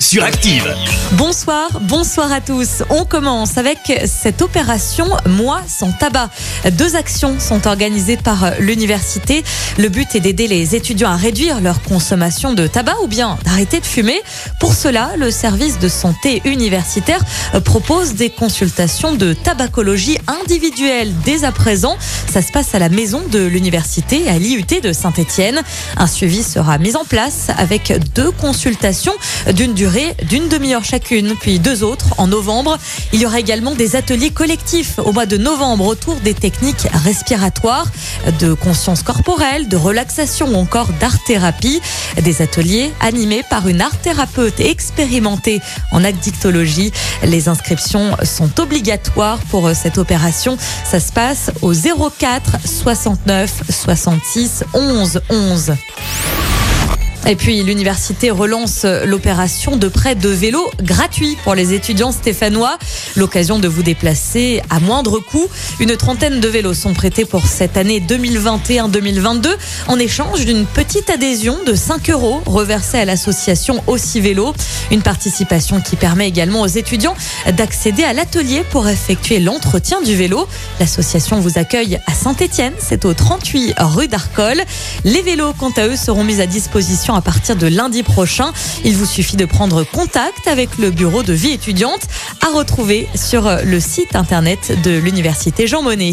sur Active. Bonsoir, bonsoir à tous. On commence avec cette opération Moi sans tabac. Deux actions sont organisées par l'université. Le but est d'aider les étudiants à réduire leur consommation de tabac ou bien d'arrêter de fumer. Pour cela, le service de santé universitaire propose des consultations de tabacologie individuelle dès à présent. Ça se passe à la maison de l'université à l'IUT de Saint-Étienne. Un suivi sera mis en place avec deux consultations d'une durée d'une demi-heure chacune, puis deux autres en novembre. Il y aura également des ateliers collectifs au mois de novembre autour des techniques respiratoires, de conscience corporelle, de relaxation ou encore d'art-thérapie. Des ateliers animés par une art-thérapeute expérimentée en addictologie. Les inscriptions sont obligatoires pour cette opération. Ça se passe au 04 69 66 11 11. Et puis l'université relance l'opération de prêt de vélos gratuit pour les étudiants stéphanois. L'occasion de vous déplacer à moindre coût. Une trentaine de vélos sont prêtés pour cette année 2021-2022 en échange d'une petite adhésion de 5 euros reversée à l'association Aussi Vélo. Une participation qui permet également aux étudiants d'accéder à l'atelier pour effectuer l'entretien du vélo. L'association vous accueille à Saint-Étienne, c'est au 38 rue d'Arcole. Les vélos, quant à eux, seront mis à disposition à partir de lundi prochain. Il vous suffit de prendre contact avec le bureau de vie étudiante à retrouver sur le site internet de l'université Jean Monnet.